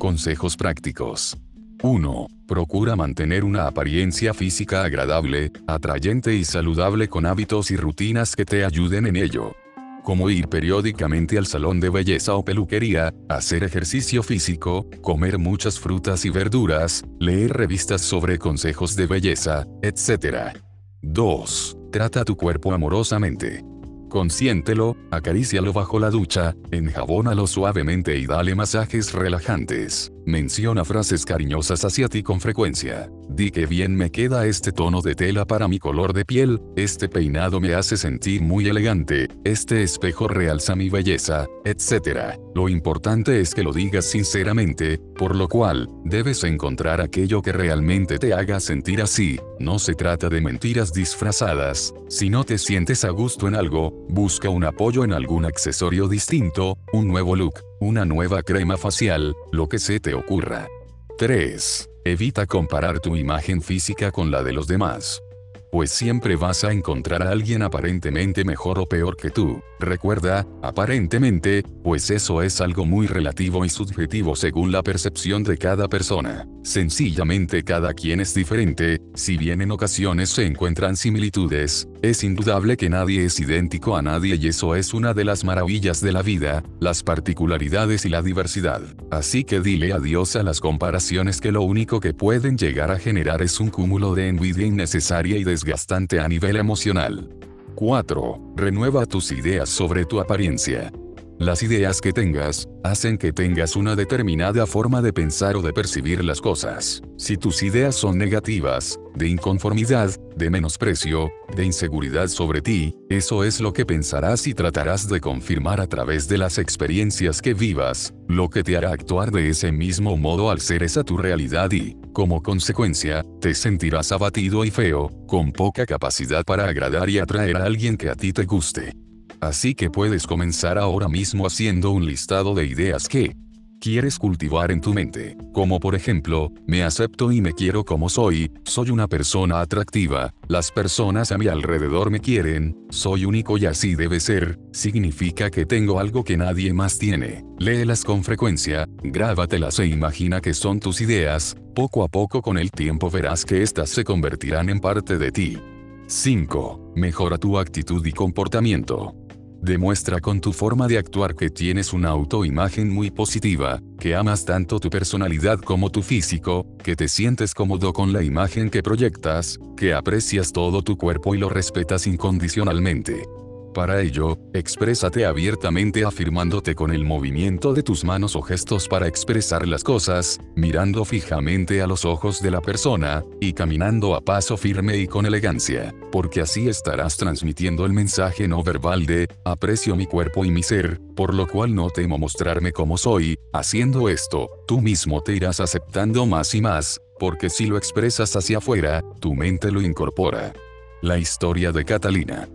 Consejos prácticos. 1. Procura mantener una apariencia física agradable, atrayente y saludable con hábitos y rutinas que te ayuden en ello. Como ir periódicamente al salón de belleza o peluquería, hacer ejercicio físico, comer muchas frutas y verduras, leer revistas sobre consejos de belleza, etc. 2. Trata tu cuerpo amorosamente. Consiéntelo, acarícialo bajo la ducha, enjabónalo suavemente y dale masajes relajantes. Menciona frases cariñosas hacia ti con frecuencia. Di que bien me queda este tono de tela para mi color de piel, este peinado me hace sentir muy elegante, este espejo realza mi belleza, etc. Lo importante es que lo digas sinceramente, por lo cual, debes encontrar aquello que realmente te haga sentir así. No se trata de mentiras disfrazadas. Si no te sientes a gusto en algo, busca un apoyo en algún accesorio distinto, un nuevo look, una nueva crema facial, lo que se te ocurra. 3. Evita comparar tu imagen física con la de los demás. Pues siempre vas a encontrar a alguien aparentemente mejor o peor que tú. Recuerda, aparentemente, pues eso es algo muy relativo y subjetivo según la percepción de cada persona. Sencillamente cada quien es diferente, si bien en ocasiones se encuentran similitudes, es indudable que nadie es idéntico a nadie y eso es una de las maravillas de la vida, las particularidades y la diversidad. Así que dile adiós a las comparaciones que lo único que pueden llegar a generar es un cúmulo de envidia innecesaria y desgastante a nivel emocional. 4. Renueva tus ideas sobre tu apariencia. Las ideas que tengas, hacen que tengas una determinada forma de pensar o de percibir las cosas. Si tus ideas son negativas, de inconformidad, de menosprecio, de inseguridad sobre ti, eso es lo que pensarás y tratarás de confirmar a través de las experiencias que vivas, lo que te hará actuar de ese mismo modo al ser esa tu realidad y, como consecuencia, te sentirás abatido y feo, con poca capacidad para agradar y atraer a alguien que a ti te guste. Así que puedes comenzar ahora mismo haciendo un listado de ideas que quieres cultivar en tu mente, como por ejemplo, me acepto y me quiero como soy, soy una persona atractiva, las personas a mi alrededor me quieren, soy único y así debe ser, significa que tengo algo que nadie más tiene. Léelas con frecuencia, grábatelas e imagina que son tus ideas, poco a poco con el tiempo verás que éstas se convertirán en parte de ti. 5. Mejora tu actitud y comportamiento. Demuestra con tu forma de actuar que tienes una autoimagen muy positiva, que amas tanto tu personalidad como tu físico, que te sientes cómodo con la imagen que proyectas, que aprecias todo tu cuerpo y lo respetas incondicionalmente. Para ello, exprésate abiertamente afirmándote con el movimiento de tus manos o gestos para expresar las cosas, mirando fijamente a los ojos de la persona, y caminando a paso firme y con elegancia, porque así estarás transmitiendo el mensaje no verbal de, aprecio mi cuerpo y mi ser, por lo cual no temo mostrarme como soy, haciendo esto, tú mismo te irás aceptando más y más, porque si lo expresas hacia afuera, tu mente lo incorpora. La historia de Catalina.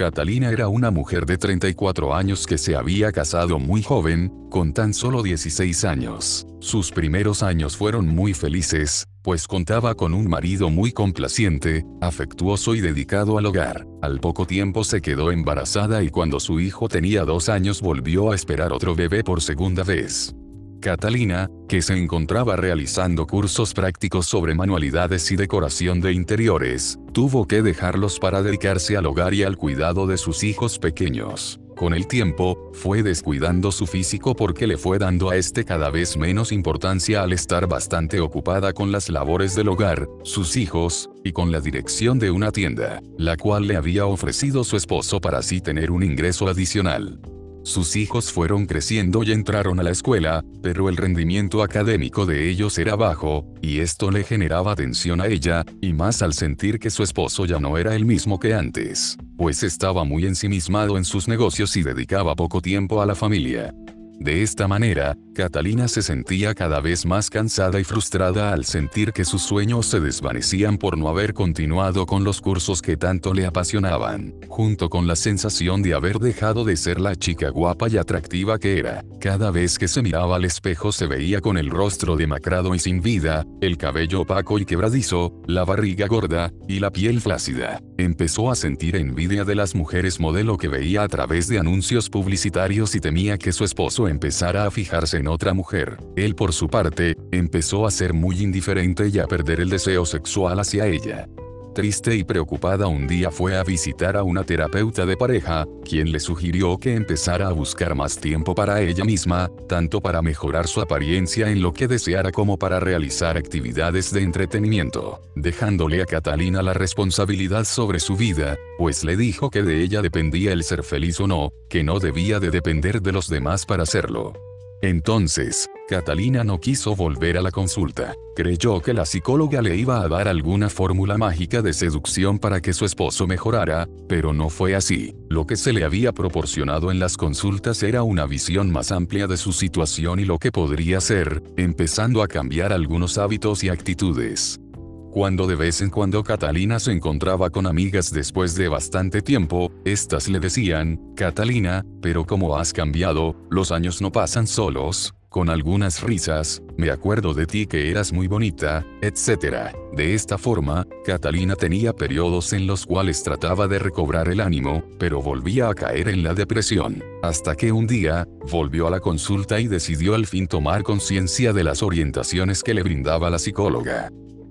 Catalina era una mujer de 34 años que se había casado muy joven, con tan solo 16 años. Sus primeros años fueron muy felices, pues contaba con un marido muy complaciente, afectuoso y dedicado al hogar. Al poco tiempo se quedó embarazada y cuando su hijo tenía dos años volvió a esperar otro bebé por segunda vez. Catalina, que se encontraba realizando cursos prácticos sobre manualidades y decoración de interiores, tuvo que dejarlos para dedicarse al hogar y al cuidado de sus hijos pequeños. Con el tiempo, fue descuidando su físico porque le fue dando a este cada vez menos importancia al estar bastante ocupada con las labores del hogar, sus hijos, y con la dirección de una tienda, la cual le había ofrecido su esposo para así tener un ingreso adicional. Sus hijos fueron creciendo y entraron a la escuela, pero el rendimiento académico de ellos era bajo, y esto le generaba tensión a ella, y más al sentir que su esposo ya no era el mismo que antes, pues estaba muy ensimismado en sus negocios y dedicaba poco tiempo a la familia. De esta manera, Catalina se sentía cada vez más cansada y frustrada al sentir que sus sueños se desvanecían por no haber continuado con los cursos que tanto le apasionaban, junto con la sensación de haber dejado de ser la chica guapa y atractiva que era. Cada vez que se miraba al espejo se veía con el rostro demacrado y sin vida, el cabello opaco y quebradizo, la barriga gorda, y la piel flácida. Empezó a sentir envidia de las mujeres modelo que veía a través de anuncios publicitarios y temía que su esposo empezara a fijarse en otra mujer. Él por su parte, empezó a ser muy indiferente y a perder el deseo sexual hacia ella. Triste y preocupada un día fue a visitar a una terapeuta de pareja, quien le sugirió que empezara a buscar más tiempo para ella misma, tanto para mejorar su apariencia en lo que deseara como para realizar actividades de entretenimiento, dejándole a Catalina la responsabilidad sobre su vida, pues le dijo que de ella dependía el ser feliz o no, que no debía de depender de los demás para hacerlo. Entonces, Catalina no quiso volver a la consulta. Creyó que la psicóloga le iba a dar alguna fórmula mágica de seducción para que su esposo mejorara, pero no fue así. Lo que se le había proporcionado en las consultas era una visión más amplia de su situación y lo que podría ser, empezando a cambiar algunos hábitos y actitudes. Cuando de vez en cuando Catalina se encontraba con amigas después de bastante tiempo, éstas le decían, Catalina, pero como has cambiado, los años no pasan solos, con algunas risas, me acuerdo de ti que eras muy bonita, etc. De esta forma, Catalina tenía periodos en los cuales trataba de recobrar el ánimo, pero volvía a caer en la depresión, hasta que un día, volvió a la consulta y decidió al fin tomar conciencia de las orientaciones que le brindaba la psicóloga.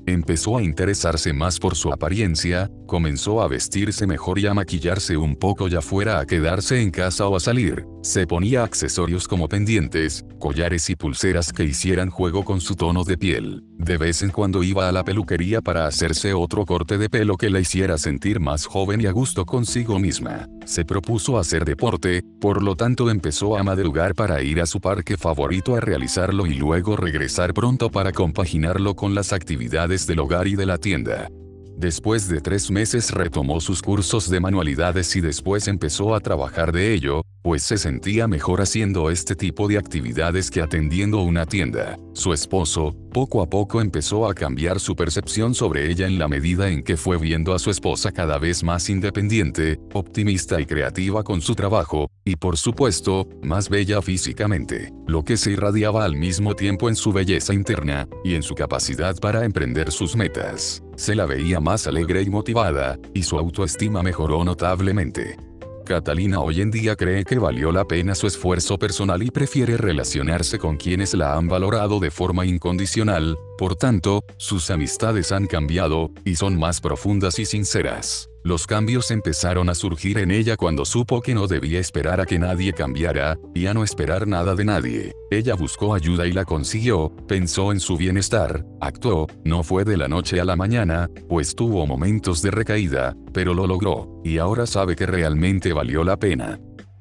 Empezó a interesarse más por su apariencia, comenzó a vestirse mejor y a maquillarse un poco ya fuera a quedarse en casa o a salir. Se ponía accesorios como pendientes, collares y pulseras que hicieran juego con su tono de piel. De vez en cuando iba a la peluquería para hacerse otro corte de pelo que la hiciera sentir más joven y a gusto consigo misma. Se propuso hacer deporte, por lo tanto empezó a madrugar para ir a su parque favorito a realizarlo y luego regresar pronto para compaginarlo con las actividades del hogar y de la tienda. Después de tres meses retomó sus cursos de manualidades y después empezó a trabajar de ello, pues se sentía mejor haciendo este tipo de actividades que atendiendo una tienda. Su esposo, poco a poco empezó a cambiar su percepción sobre ella en la medida en que fue viendo a su esposa cada vez más independiente, optimista y creativa con su trabajo, y por supuesto, más bella físicamente, lo que se irradiaba al mismo tiempo en su belleza interna, y en su capacidad para emprender sus metas. Se la veía más alegre y motivada, y su autoestima mejoró notablemente. Catalina hoy en día cree que valió la pena su esfuerzo personal y prefiere relacionarse con quienes la han valorado de forma incondicional, por tanto, sus amistades han cambiado, y son más profundas y sinceras. Los cambios empezaron a surgir en ella cuando supo que no debía esperar a que nadie cambiara, y a no esperar nada de nadie. Ella buscó ayuda y la consiguió, pensó en su bienestar, actuó, no fue de la noche a la mañana, pues tuvo momentos de recaída, pero lo logró, y ahora sabe que realmente valió la pena.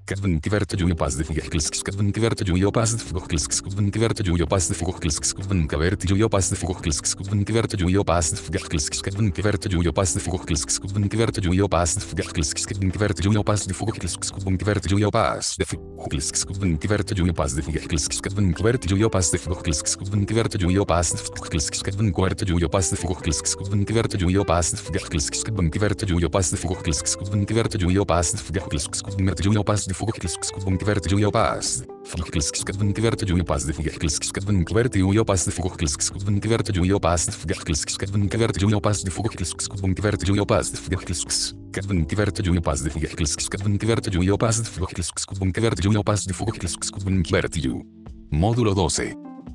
Skubben gewerte Julio Basdf, Gachkilsk Skubben gewerte Julio Basdf, Gachkilsk Skubben gewerte Julio Basdf, Fugklskskvuntvert jujopas. Fugklskskvuntvert jujopas de Fugklskskvuntvert jujopas de Fugklskskvuntvert jujopas de Fugklskskvuntvert jujopas de Fugklskskvuntvert jujopas de Fugklsks. Kadvuntvert jujopas de de Módulo 12.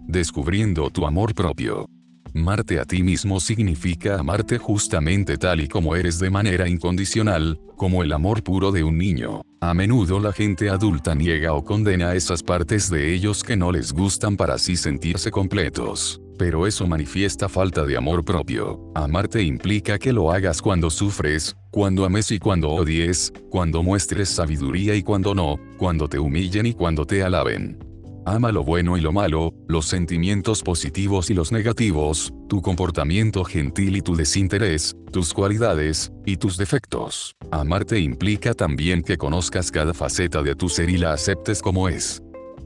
Descubriendo tu amor propio. Marte a ti mismo significa amarte justamente tal y como eres de manera incondicional, como el amor puro de un niño. A menudo la gente adulta niega o condena esas partes de ellos que no les gustan para así sentirse completos. Pero eso manifiesta falta de amor propio. Amarte implica que lo hagas cuando sufres, cuando ames y cuando odies, cuando muestres sabiduría y cuando no, cuando te humillen y cuando te alaben. Ama lo bueno y lo malo, los sentimientos positivos y los negativos, tu comportamiento gentil y tu desinterés, tus cualidades, y tus defectos. Amarte implica también que conozcas cada faceta de tu ser y la aceptes como es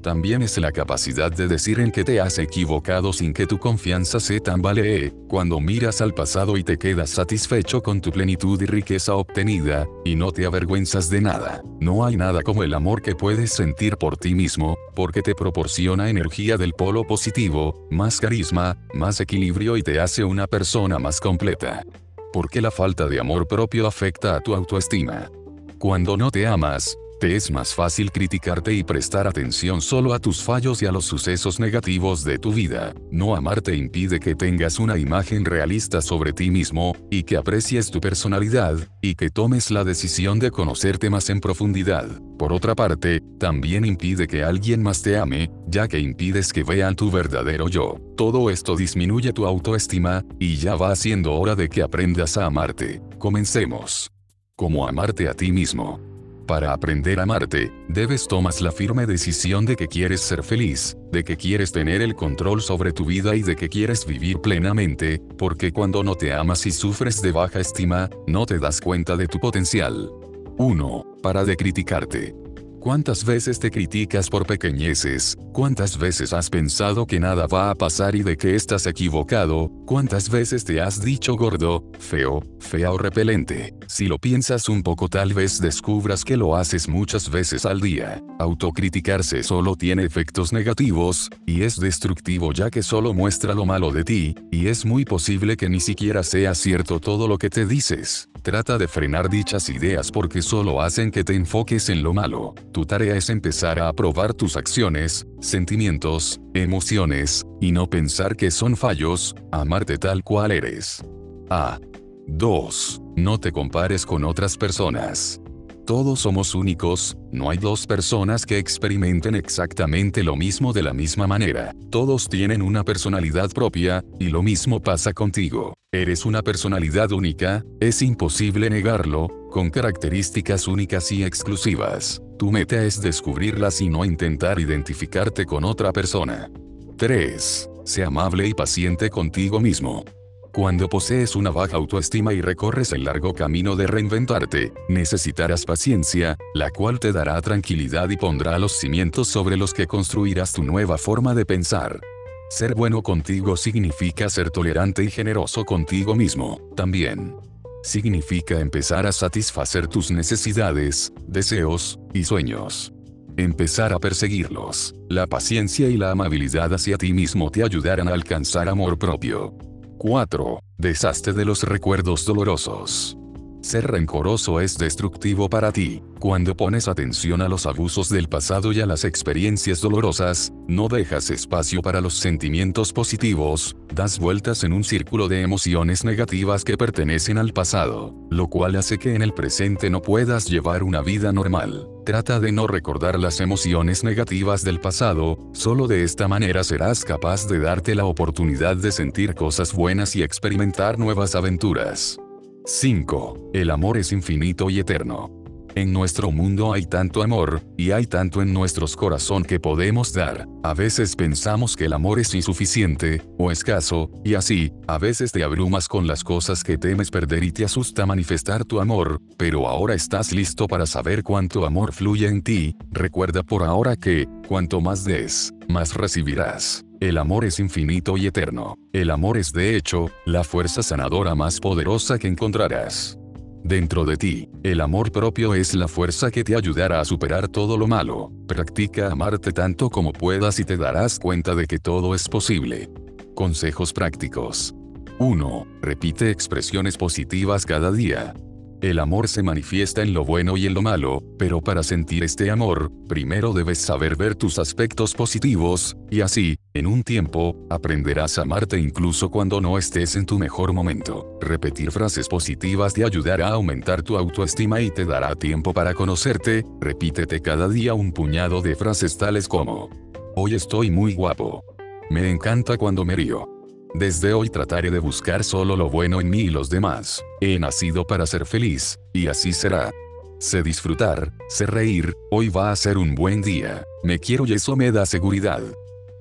también es la capacidad de decir en que te has equivocado sin que tu confianza se tambalee, cuando miras al pasado y te quedas satisfecho con tu plenitud y riqueza obtenida, y no te avergüenzas de nada. No hay nada como el amor que puedes sentir por ti mismo, porque te proporciona energía del polo positivo, más carisma, más equilibrio y te hace una persona más completa. Porque la falta de amor propio afecta a tu autoestima. Cuando no te amas, Te es más fácil criticarte y prestar atención solo a tus fallos y a los sucesos negativos de tu vida. No amarte impide que tengas una imagen realista sobre ti mismo, y que aprecies tu personalidad, y que tomes la decisión de conocerte más en profundidad. Por otra parte, también impide que alguien más te ame, ya que impides que vean tu verdadero yo. Todo esto disminuye tu autoestima, y ya va siendo hora de que aprendas a amarte. Comencemos. ¿Cómo amarte a ti mismo? Para aprender a amarte, debes tomas la firme decisión de que quieres ser feliz, de que quieres tener el control sobre tu vida y de que quieres vivir plenamente, porque cuando no te amas y sufres de baja estima, no te das cuenta de tu potencial. 1. Para de criticarte. ¿Cuántas veces te criticas por pequeñeces? ¿Cuántas veces has pensado que nada va a pasar y de que estás equivocado? ¿Cuántas veces te has dicho gordo, feo, fea o repelente? Si lo piensas un poco tal vez descubras que lo haces muchas veces al día. Autocriticarse solo tiene efectos negativos, y es destructivo ya que solo muestra lo malo de ti, y es muy posible que ni siquiera sea cierto todo lo que te dices. Trata de frenar dichas ideas porque solo hacen que te enfoques en lo malo. Tu tarea es empezar a aprobar tus acciones, sentimientos, emociones, y no pensar que son fallos, amarte tal cual eres. A. 2. No te compares con otras personas. Todos somos únicos, no hay dos personas que experimenten exactamente lo mismo de la misma manera. Todos tienen una personalidad propia, y lo mismo pasa contigo. Eres una personalidad única, es imposible negarlo, con características únicas y exclusivas. Tu meta es descubrirlas y no intentar identificarte con otra persona. 3. Sé amable y paciente contigo mismo. Cuando posees una baja autoestima y recorres el largo camino de reinventarte, necesitarás paciencia, la cual te dará tranquilidad y pondrá los cimientos sobre los que construirás tu nueva forma de pensar. Ser bueno contigo significa ser tolerante y generoso contigo mismo, también. Significa empezar a satisfacer tus necesidades, deseos, y sueños. Empezar a perseguirlos. La paciencia y la amabilidad hacia ti mismo te ayudarán a alcanzar amor propio. 4. Deshazte de los recuerdos dolorosos. Ser rencoroso es destructivo para ti. Cuando pones atención a los abusos del pasado y a las experiencias dolorosas, no dejas espacio para los sentimientos positivos, das vueltas en un círculo de emociones negativas que pertenecen al pasado, lo cual hace que en el presente no puedas llevar una vida normal. Trata de no recordar las emociones negativas del pasado, solo de esta manera serás capaz de darte la oportunidad de sentir cosas buenas y experimentar nuevas aventuras. 5. El amor es infinito y eterno. En nuestro mundo hay tanto amor, y hay tanto en nuestros corazón que podemos dar. A veces pensamos que el amor es insuficiente, o escaso, y así, a veces te abrumas con las cosas que temes perder y te asusta manifestar tu amor, pero ahora estás listo para saber cuánto amor fluye en ti, recuerda por ahora que, cuanto más des, más recibirás. El amor es infinito y eterno. El amor es de hecho, la fuerza sanadora más poderosa que encontrarás. Dentro de ti, el amor propio es la fuerza que te ayudará a superar todo lo malo. Practica amarte tanto como puedas y te darás cuenta de que todo es posible. Consejos prácticos. 1. Repite expresiones positivas cada día. El amor se manifiesta en lo bueno y en lo malo, pero para sentir este amor, primero debes saber ver tus aspectos positivos, y así, en un tiempo, aprenderás a amarte incluso cuando no estés en tu mejor momento. Repetir frases positivas te ayudará a aumentar tu autoestima y te dará tiempo para conocerte, repítete cada día un puñado de frases tales como, Hoy estoy muy guapo. Me encanta cuando me río. Desde hoy trataré de buscar solo lo bueno en mí y los demás. He nacido para ser feliz, y así será. Sé disfrutar, sé reír, hoy va a ser un buen día. Me quiero y eso me da seguridad.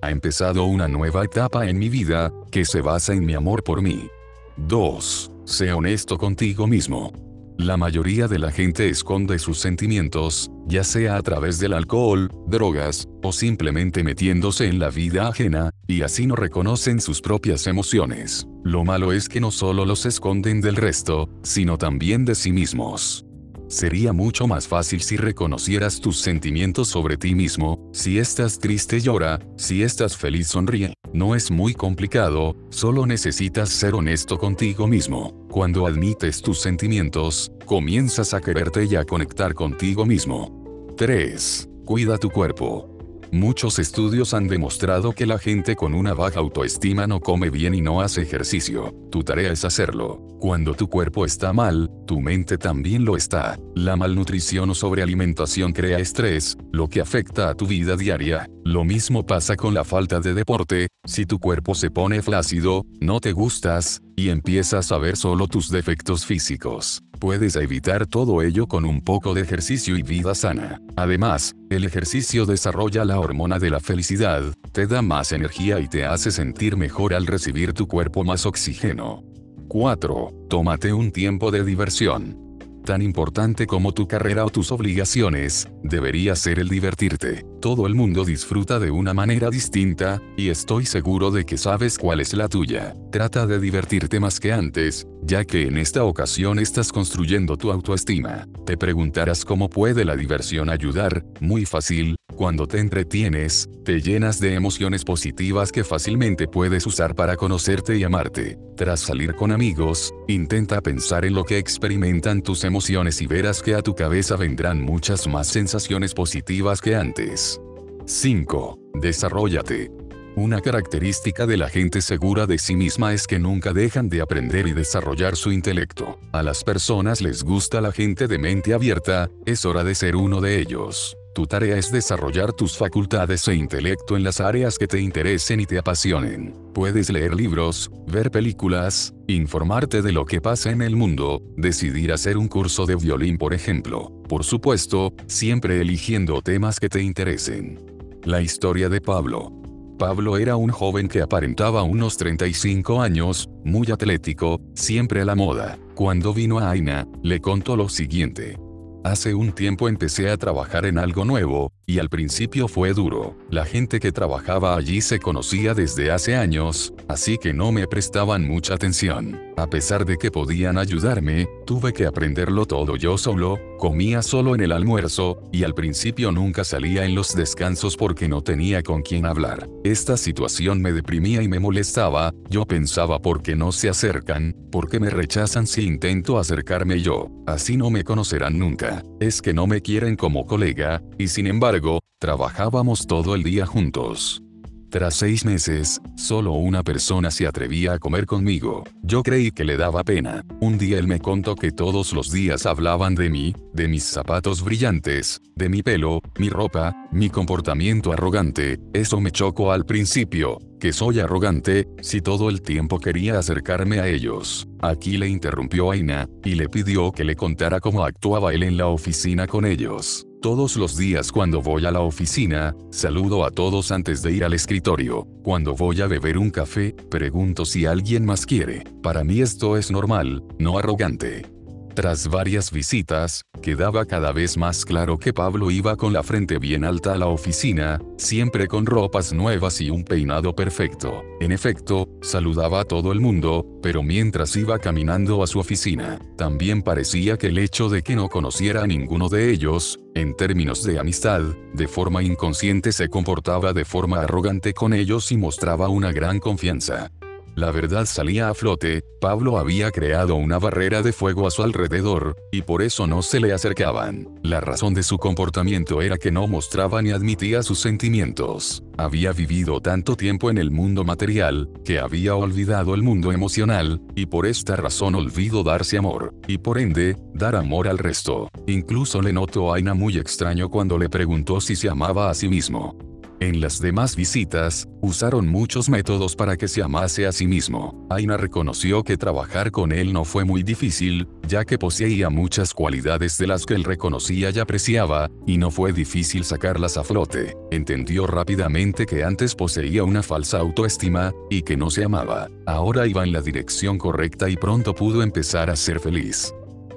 Ha empezado una nueva etapa en mi vida, que se basa en mi amor por mí. 2. Sé honesto contigo mismo. La mayoría de la gente esconde sus sentimientos, ya sea a través del alcohol, drogas, o simplemente metiéndose en la vida ajena, y así no reconocen sus propias emociones. Lo malo es que no solo los esconden del resto, sino también de sí mismos. Sería mucho más fácil si reconocieras tus sentimientos sobre ti mismo, si estás triste llora, si estás feliz sonríe. No es muy complicado, solo necesitas ser honesto contigo mismo. Cuando admites tus sentimientos, comienzas a quererte y a conectar contigo mismo. 3. Cuida tu cuerpo. Muchos estudios han demostrado que la gente con una baja autoestima no come bien y no hace ejercicio. Tu tarea es hacerlo. Cuando tu cuerpo está mal, tu mente también lo está. La malnutrición o sobrealimentación crea estrés, lo que afecta a tu vida diaria. Lo mismo pasa con la falta de deporte, si tu cuerpo se pone flácido, no te gustas, y empiezas a ver solo tus defectos físicos. Puedes evitar todo ello con un poco de ejercicio y vida sana. Además, el ejercicio desarrolla la hormona de la felicidad, te da más energía y te hace sentir mejor al recibir tu cuerpo más oxígeno. 4. Tómate un tiempo de diversión tan importante como tu carrera o tus obligaciones, debería ser el divertirte. Todo el mundo disfruta de una manera distinta, y estoy seguro de que sabes cuál es la tuya. Trata de divertirte más que antes, ya que en esta ocasión estás construyendo tu autoestima. Te preguntarás cómo puede la diversión ayudar, muy fácil, cuando te entretienes, te llenas de emociones positivas que fácilmente puedes usar para conocerte y amarte. Tras salir con amigos, intenta pensar en lo que experimentan tus emociones y verás que a tu cabeza vendrán muchas más sensaciones positivas que antes. 5. Desarrollate. Una característica de la gente segura de sí misma es que nunca dejan de aprender y desarrollar su intelecto. A las personas les gusta la gente de mente abierta, es hora de ser uno de ellos. Tu tarea es desarrollar tus facultades e intelecto en las áreas que te interesen y te apasionen. Puedes leer libros, ver películas, informarte de lo que pasa en el mundo, decidir hacer un curso de violín por ejemplo. Por supuesto, siempre eligiendo temas que te interesen. La historia de Pablo. Pablo era un joven que aparentaba unos 35 años, muy atlético, siempre a la moda. Cuando vino a Aina, le contó lo siguiente. Hace un tiempo empecé a trabajar en algo nuevo, y al principio fue duro. La gente que trabajaba allí se conocía desde hace años, así que no me prestaban mucha atención. A pesar de que podían ayudarme, tuve que aprenderlo todo yo solo, comía solo en el almuerzo, y al principio nunca salía en los descansos porque no tenía con quién hablar. Esta situación me deprimía y me molestaba, yo pensaba por qué no se acercan, por qué me rechazan si intento acercarme yo, así no me conocerán nunca. Es que no me quieren como colega, y sin embargo, trabajábamos todo el día juntos. Tras seis meses, solo una persona se atrevía a comer conmigo. Yo creí que le daba pena. Un día él me contó que todos los días hablaban de mí, de mis zapatos brillantes, de mi pelo, mi ropa, mi comportamiento arrogante. Eso me chocó al principio, que soy arrogante, si todo el tiempo quería acercarme a ellos. Aquí le interrumpió Aina, y le pidió que le contara cómo actuaba él en la oficina con ellos. Todos los días cuando voy a la oficina, saludo a todos antes de ir al escritorio. Cuando voy a beber un café, pregunto si alguien más quiere. Para mí esto es normal, no arrogante. Tras varias visitas, quedaba cada vez más claro que Pablo iba con la frente bien alta a la oficina, siempre con ropas nuevas y un peinado perfecto. En efecto, saludaba a todo el mundo, pero mientras iba caminando a su oficina, también parecía que el hecho de que no conociera a ninguno de ellos, en términos de amistad, de forma inconsciente se comportaba de forma arrogante con ellos y mostraba una gran confianza. La verdad salía a flote, Pablo había creado una barrera de fuego a su alrededor, y por eso no se le acercaban. La razón de su comportamiento era que no mostraba ni admitía sus sentimientos. Había vivido tanto tiempo en el mundo material, que había olvidado el mundo emocional, y por esta razón olvidó darse amor, y por ende, dar amor al resto. Incluso le notó a Aina muy extraño cuando le preguntó si se amaba a sí mismo. En las demás visitas, usaron muchos métodos para que se amase a sí mismo. Aina reconoció que trabajar con él no fue muy difícil, ya que poseía muchas cualidades de las que él reconocía y apreciaba, y no fue difícil sacarlas a flote. Entendió rápidamente que antes poseía una falsa autoestima, y que no se amaba. Ahora iba en la dirección correcta y pronto pudo empezar a ser feliz.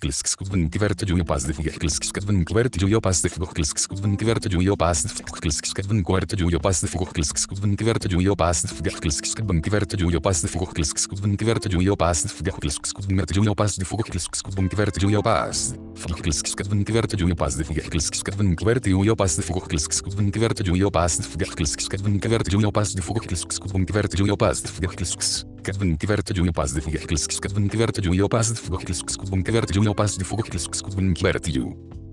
Kverta Juyo Paz de Fugilskis Kverta Juyo Paz de Fugilskis Kverta Juyo Paz de Klskskvnkvert jujopas de Klskskvnkvert jujopas de Klskskvnkvert jujopas de Klskskvnkvert jujopas de Klskskvnkvert jujopas de Klskskvnkvert jujopas de Klskskvnkvert jujopas de Klskskvnkvert jujopas de Klskskvnkvert jujopas Klskskvnkvert jujopas de Klskskvnkvert jujopas de Klskskvnkvert jujopas de Klskskvnkvert de Klskskvnkvert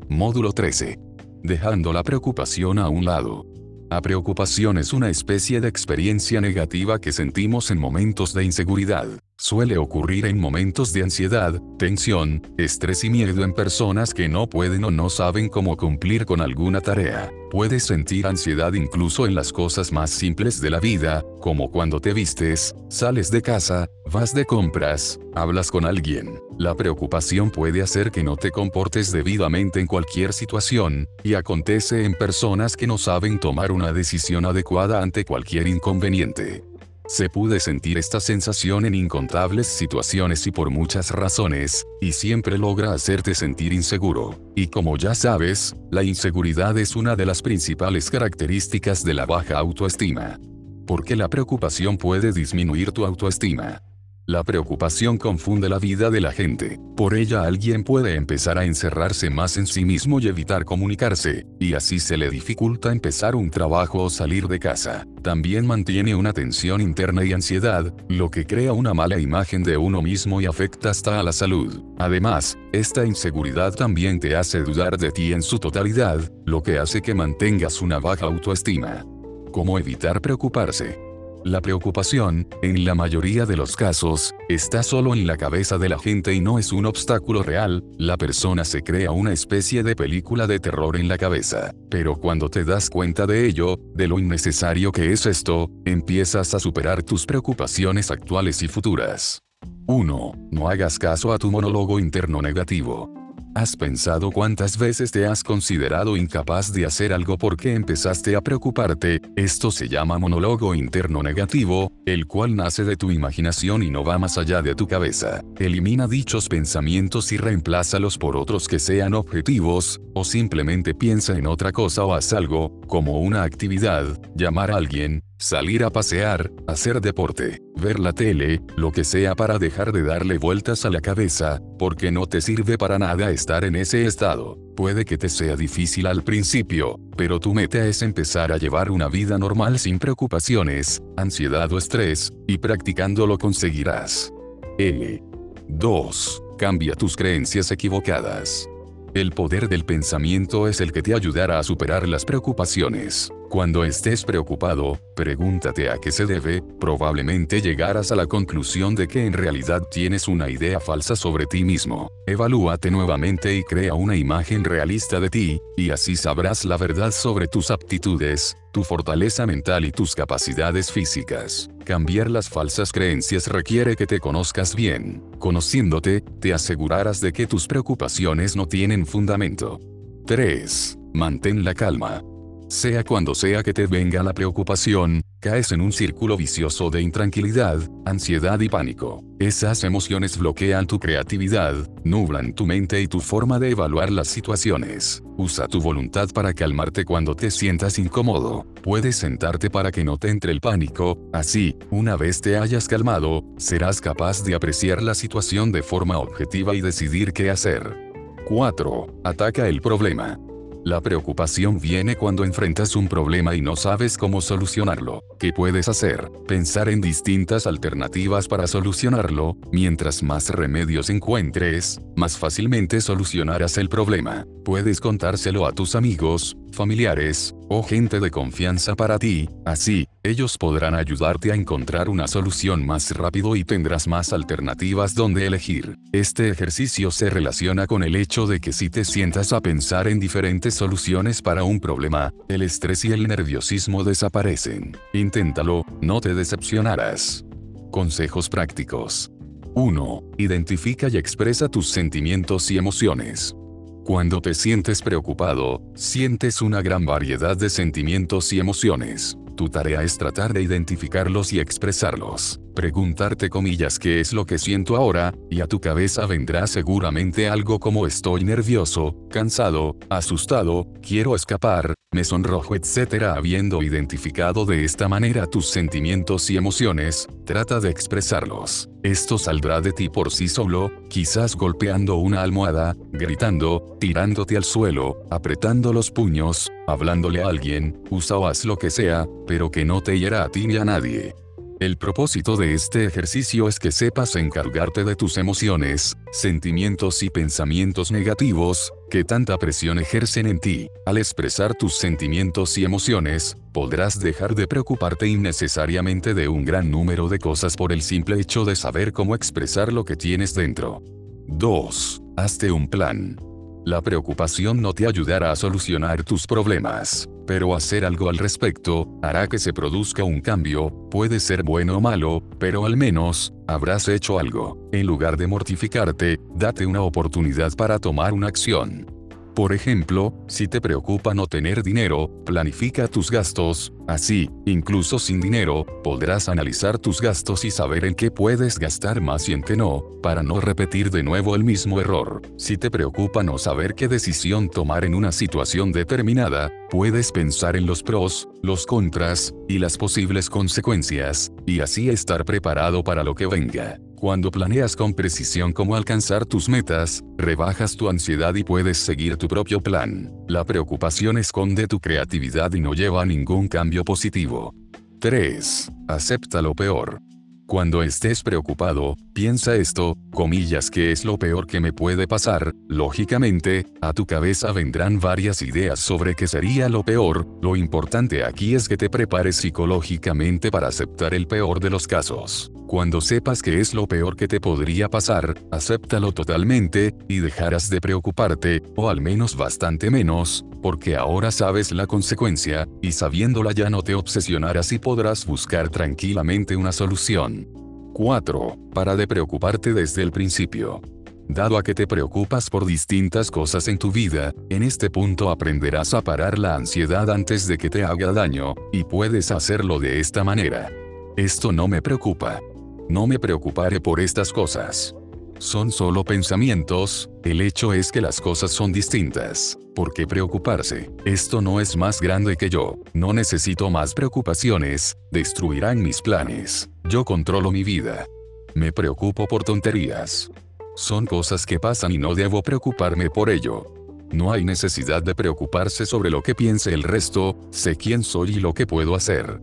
Módulo 13. Dejando la preocupación a un lado. La preocupación es una especie de experiencia negativa que sentimos en momentos de inseguridad. Suele ocurrir en momentos de ansiedad, tensión, estrés y miedo en personas que no pueden o no saben cómo cumplir con alguna tarea. Puedes sentir ansiedad incluso en las cosas más simples de la vida, como cuando te vistes, sales de casa, vas de compras, hablas con alguien. La preocupación puede hacer que no te comportes debidamente en cualquier situación, y acontece en personas que no saben tomar una decisión adecuada ante cualquier inconveniente. Se puede sentir esta sensación en incontables situaciones y por muchas razones, y siempre logra hacerte sentir inseguro. Y como ya sabes, la inseguridad es una de las principales características de la baja autoestima. Porque la preocupación puede disminuir tu autoestima. La preocupación confunde la vida de la gente. Por ella alguien puede empezar a encerrarse más en sí mismo y evitar comunicarse, y así se le dificulta empezar un trabajo o salir de casa. También mantiene una tensión interna y ansiedad, lo que crea una mala imagen de uno mismo y afecta hasta a la salud. Además, esta inseguridad también te hace dudar de ti en su totalidad, lo que hace que mantengas una baja autoestima. ¿Cómo evitar preocuparse? La preocupación, en la mayoría de los casos, está solo en la cabeza de la gente y no es un obstáculo real, la persona se crea una especie de película de terror en la cabeza. Pero cuando te das cuenta de ello, de lo innecesario que es esto, empiezas a superar tus preocupaciones actuales y futuras. 1. No hagas caso a tu monólogo interno negativo. ¿Has pensado cuántas veces te has considerado incapaz de hacer algo porque empezaste a preocuparte? Esto se llama monólogo interno negativo, el cual nace de tu imaginación y no va más allá de tu cabeza. Elimina dichos pensamientos y reemplázalos por otros que sean objetivos, o simplemente piensa en otra cosa o haz algo, como una actividad, llamar a alguien, salir a pasear, hacer deporte, ver la tele, lo que sea para dejar de darle vueltas a la cabeza, porque no te sirve para nada estar en ese estado. Puede que te sea difícil al principio, pero tu meta es empezar a llevar una vida normal sin preocupaciones, ansiedad o estrés, y practicando lo conseguirás. L. 2. Cambia tus creencias equivocadas. El poder del pensamiento es el que te ayudará a superar las preocupaciones. Cuando estés preocupado, pregúntate a qué se debe, probablemente llegarás a la conclusión de que en realidad tienes una idea falsa sobre ti mismo. Evalúate nuevamente y crea una imagen realista de ti, y así sabrás la verdad sobre tus aptitudes, tu fortaleza mental y tus capacidades físicas. Cambiar las falsas creencias requiere que te conozcas bien. Conociéndote, te asegurarás de que tus preocupaciones no tienen fundamento. 3. Mantén la calma. Sea cuando sea que te venga la preocupación, caes en un círculo vicioso de intranquilidad, ansiedad y pánico. Esas emociones bloquean tu creatividad, nublan tu mente y tu forma de evaluar las situaciones. Usa tu voluntad para calmarte cuando te sientas incómodo. Puedes sentarte para que no te entre el pánico, así, una vez te hayas calmado, serás capaz de apreciar la situación de forma objetiva y decidir qué hacer. 4. Ataca el problema. La preocupación viene cuando enfrentas un problema y no sabes cómo solucionarlo. ¿Qué puedes hacer? Pensar en distintas alternativas para solucionarlo, mientras más remedios encuentres, más fácilmente solucionarás el problema. Puedes contárselo a tus amigos, familiares, o gente de confianza para ti, así, ellos podrán ayudarte a encontrar una solución más rápido y tendrás más alternativas donde elegir. Este ejercicio se relaciona con el hecho de que si te sientas a pensar en diferentes soluciones para un problema, el estrés y el nerviosismo desaparecen. Inténtalo, no te decepcionarás. Consejos prácticos. 1. Identifica y expresa tus sentimientos y emociones. Cuando te sientes preocupado, sientes una gran variedad de sentimientos y emociones. Tu tarea es tratar de identificarlos y expresarlos. Preguntarte comillas qué es lo que siento ahora, y a tu cabeza vendrá seguramente algo como estoy nervioso, cansado, asustado, quiero escapar, me sonrojo etc. Habiendo identificado de esta manera tus sentimientos y emociones, trata de expresarlos. Esto saldrá de ti por sí solo, quizás golpeando una almohada, gritando, tirándote al suelo, apretando los puños, hablándole a alguien, usa o haz lo que sea, pero que no te hiera a ti ni a nadie. El propósito de este ejercicio es que sepas encargarte de tus emociones, sentimientos y pensamientos negativos, que tanta presión ejercen en ti. Al expresar tus sentimientos y emociones, podrás dejar de preocuparte innecesariamente de un gran número de cosas por el simple hecho de saber cómo expresar lo que tienes dentro. 2. Hazte un plan. La preocupación no te ayudará a solucionar tus problemas, pero hacer algo al respecto hará que se produzca un cambio, puede ser bueno o malo, pero al menos, habrás hecho algo. En lugar de mortificarte, date una oportunidad para tomar una acción. Por ejemplo, si te preocupa no tener dinero, planifica tus gastos, así, incluso sin dinero, podrás analizar tus gastos y saber en qué puedes gastar más y en qué no, para no repetir de nuevo el mismo error. Si te preocupa no saber qué decisión tomar en una situación determinada, puedes pensar en los pros, los contras, y las posibles consecuencias, y así estar preparado para lo que venga. Cuando planeas con precisión cómo alcanzar tus metas, rebajas tu ansiedad y puedes seguir tu propio plan. La preocupación esconde tu creatividad y no lleva a ningún cambio positivo. 3. Acepta lo peor. Cuando estés preocupado, piensa esto, comillas que es lo peor que me puede pasar, lógicamente, a tu cabeza vendrán varias ideas sobre qué sería lo peor, lo importante aquí es que te prepares psicológicamente para aceptar el peor de los casos. Cuando sepas que es lo peor que te podría pasar, acéptalo totalmente, y dejarás de preocuparte, o al menos bastante menos, porque ahora sabes la consecuencia, y sabiéndola ya no te obsesionarás y podrás buscar tranquilamente una solución. 4. Para de preocuparte desde el principio. Dado a que te preocupas por distintas cosas en tu vida, en este punto aprenderás a parar la ansiedad antes de que te haga daño, y puedes hacerlo de esta manera. Esto no me preocupa. No me preocuparé por estas cosas. Son solo pensamientos, el hecho es que las cosas son distintas. ¿Por qué preocuparse? Esto no es más grande que yo. No necesito más preocupaciones, destruirán mis planes. Yo controlo mi vida. Me preocupo por tonterías. Son cosas que pasan y no debo preocuparme por ello. No hay necesidad de preocuparse sobre lo que piense el resto, sé quién soy y lo que puedo hacer.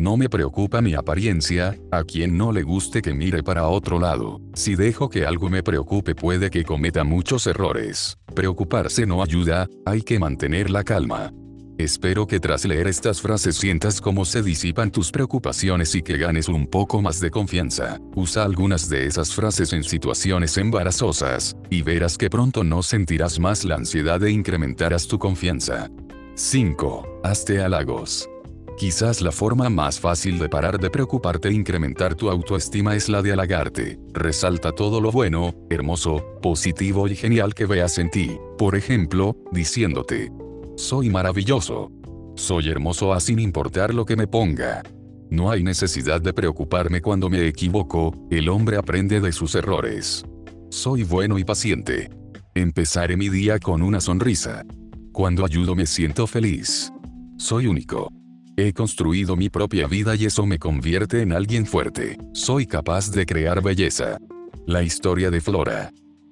No me preocupa mi apariencia, a quien no le guste que mire para otro lado. Si dejo que algo me preocupe puede que cometa muchos errores. Preocuparse no ayuda, hay que mantener la calma. Espero que tras leer estas frases sientas cómo se disipan tus preocupaciones y que ganes un poco más de confianza. Usa algunas de esas frases en situaciones embarazosas, y verás que pronto no sentirás más la ansiedad e incrementarás tu confianza. 5. Hazte halagos. Quizás la forma más fácil de parar de preocuparte e incrementar tu autoestima es la de halagarte. Resalta todo lo bueno, hermoso, positivo y genial que veas en ti. Por ejemplo, diciéndote, soy maravilloso. Soy hermoso a sin importar lo que me ponga. No hay necesidad de preocuparme cuando me equivoco, el hombre aprende de sus errores. Soy bueno y paciente. Empezaré mi día con una sonrisa. Cuando ayudo me siento feliz. Soy único. He construido mi propia vida y eso me convierte en alguien fuerte. Soy capaz de crear belleza. La historia de Flora.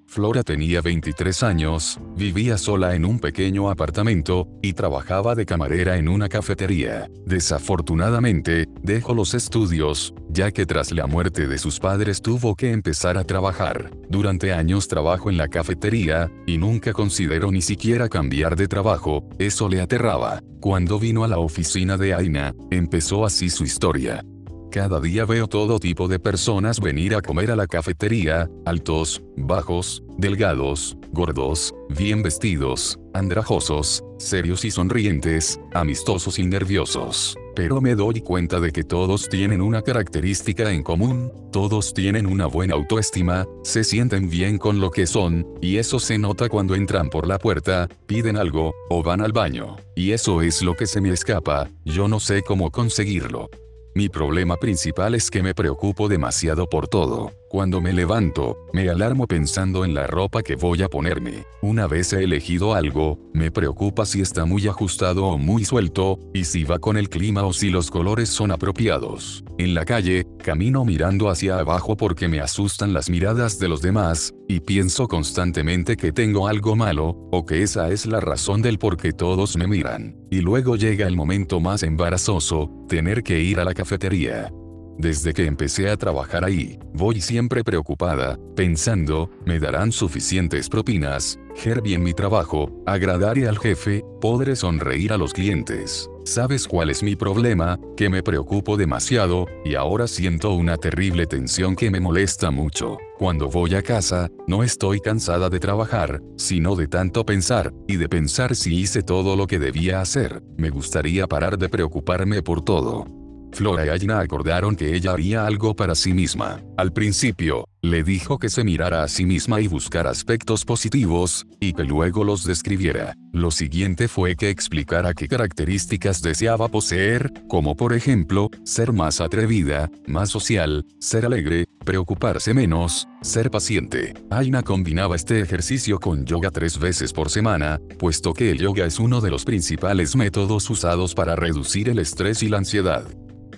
Flora tenía 23 años, vivía sola en un pequeño apartamento, y trabajaba de camarera en una cafetería. Desafortunadamente, dejó los estudios, ya que tras la muerte de sus padres tuvo que empezar a trabajar. Durante años trabajó en la cafetería, y nunca consideró ni siquiera cambiar de trabajo, eso le aterraba. Cuando vino a la oficina de Aina, empezó así su historia. Cada día veo todo tipo de personas venir a comer a la cafetería, altos, bajos, delgados, gordos, bien vestidos, andrajosos, serios y sonrientes, amistosos y nerviosos. Pero me doy cuenta de que todos tienen una característica en común, todos tienen una buena autoestima, se sienten bien con lo que son, y eso se nota cuando entran por la puerta, piden algo, o van al baño. Y eso es lo que se me escapa, yo no sé cómo conseguirlo. Mi problema principal es que me preocupo demasiado por todo. Cuando me levanto, me alarmo pensando en la ropa que voy a ponerme. Una vez he elegido algo, me preocupa si está muy ajustado o muy suelto, y si va con el clima o si los colores son apropiados. En la calle, camino mirando hacia abajo porque me asustan las miradas de los demás, y pienso constantemente que tengo algo malo, o que esa es la razón del por qué todos me miran. Y luego llega el momento más embarazoso, tener que ir a la cafetería. Desde que empecé a trabajar ahí, voy siempre preocupada, pensando, ¿me darán suficientes propinas? Ger bien mi trabajo, agradaré al jefe, podré sonreír a los clientes. ¿Sabes cuál es mi problema? Que me preocupo demasiado, y ahora siento una terrible tensión que me molesta mucho. Cuando voy a casa, no estoy cansada de trabajar, sino de tanto pensar, y de pensar si hice todo lo que debía hacer. Me gustaría parar de preocuparme por todo. Flora y Aina acordaron que ella haría algo para sí misma. Al principio, le dijo que se mirara a sí misma y buscara aspectos positivos, y que luego los describiera. Lo siguiente fue que explicara qué características deseaba poseer, como por ejemplo, ser más atrevida, más social, ser alegre, preocuparse menos, ser paciente. Aina combinaba este ejercicio con yoga tres veces por semana, puesto que el yoga es uno de los principales métodos usados para reducir el estrés y la ansiedad.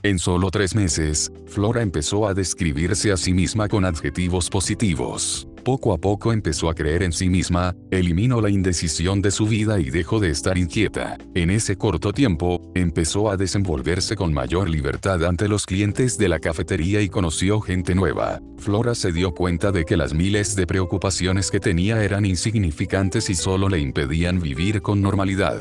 En solo tres meses, Flora empezó a describirse a sí misma con adjetivos positivos. Poco a poco empezó a creer en sí misma, eliminó la indecisión de su vida y dejó de estar inquieta. En ese corto tiempo, empezó a desenvolverse con mayor libertad ante los clientes de la cafetería y conoció gente nueva. Flora se dio cuenta de que las miles de preocupaciones que tenía eran insignificantes y solo le impedían vivir con normalidad.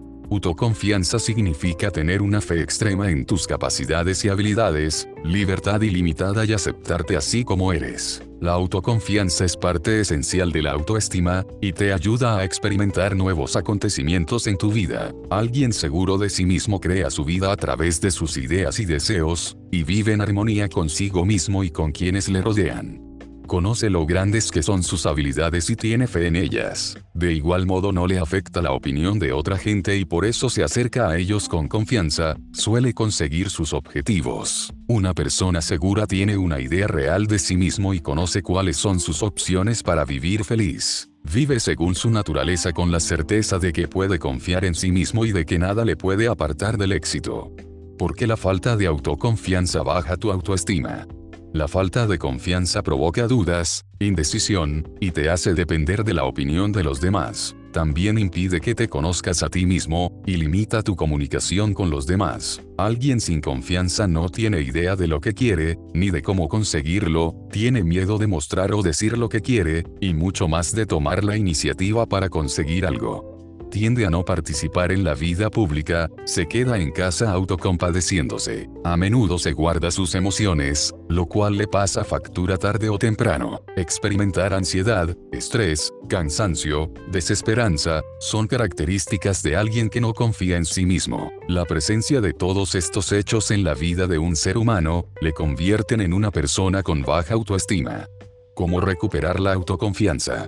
Autoconfianza significa tener una fe extrema en tus capacidades y habilidades, libertad ilimitada y aceptarte así como eres. La autoconfianza es parte esencial de la autoestima, y te ayuda a experimentar nuevos acontecimientos en tu vida. Alguien seguro de sí mismo crea su vida a través de sus ideas y deseos, y vive en armonía consigo mismo y con quienes le rodean conoce lo grandes que son sus habilidades y tiene fe en ellas. De igual modo no le afecta la opinión de otra gente y por eso se acerca a ellos con confianza, suele conseguir sus objetivos. Una persona segura tiene una idea real de sí mismo y conoce cuáles son sus opciones para vivir feliz. Vive según su naturaleza con la certeza de que puede confiar en sí mismo y de que nada le puede apartar del éxito. Porque la falta de autoconfianza baja tu autoestima. La falta de confianza provoca dudas, indecisión, y te hace depender de la opinión de los demás. También impide que te conozcas a ti mismo, y limita tu comunicación con los demás. Alguien sin confianza no tiene idea de lo que quiere, ni de cómo conseguirlo, tiene miedo de mostrar o decir lo que quiere, y mucho más de tomar la iniciativa para conseguir algo tiende a no participar en la vida pública, se queda en casa autocompadeciéndose. A menudo se guarda sus emociones, lo cual le pasa factura tarde o temprano. Experimentar ansiedad, estrés, cansancio, desesperanza, son características de alguien que no confía en sí mismo. La presencia de todos estos hechos en la vida de un ser humano, le convierten en una persona con baja autoestima. ¿Cómo recuperar la autoconfianza?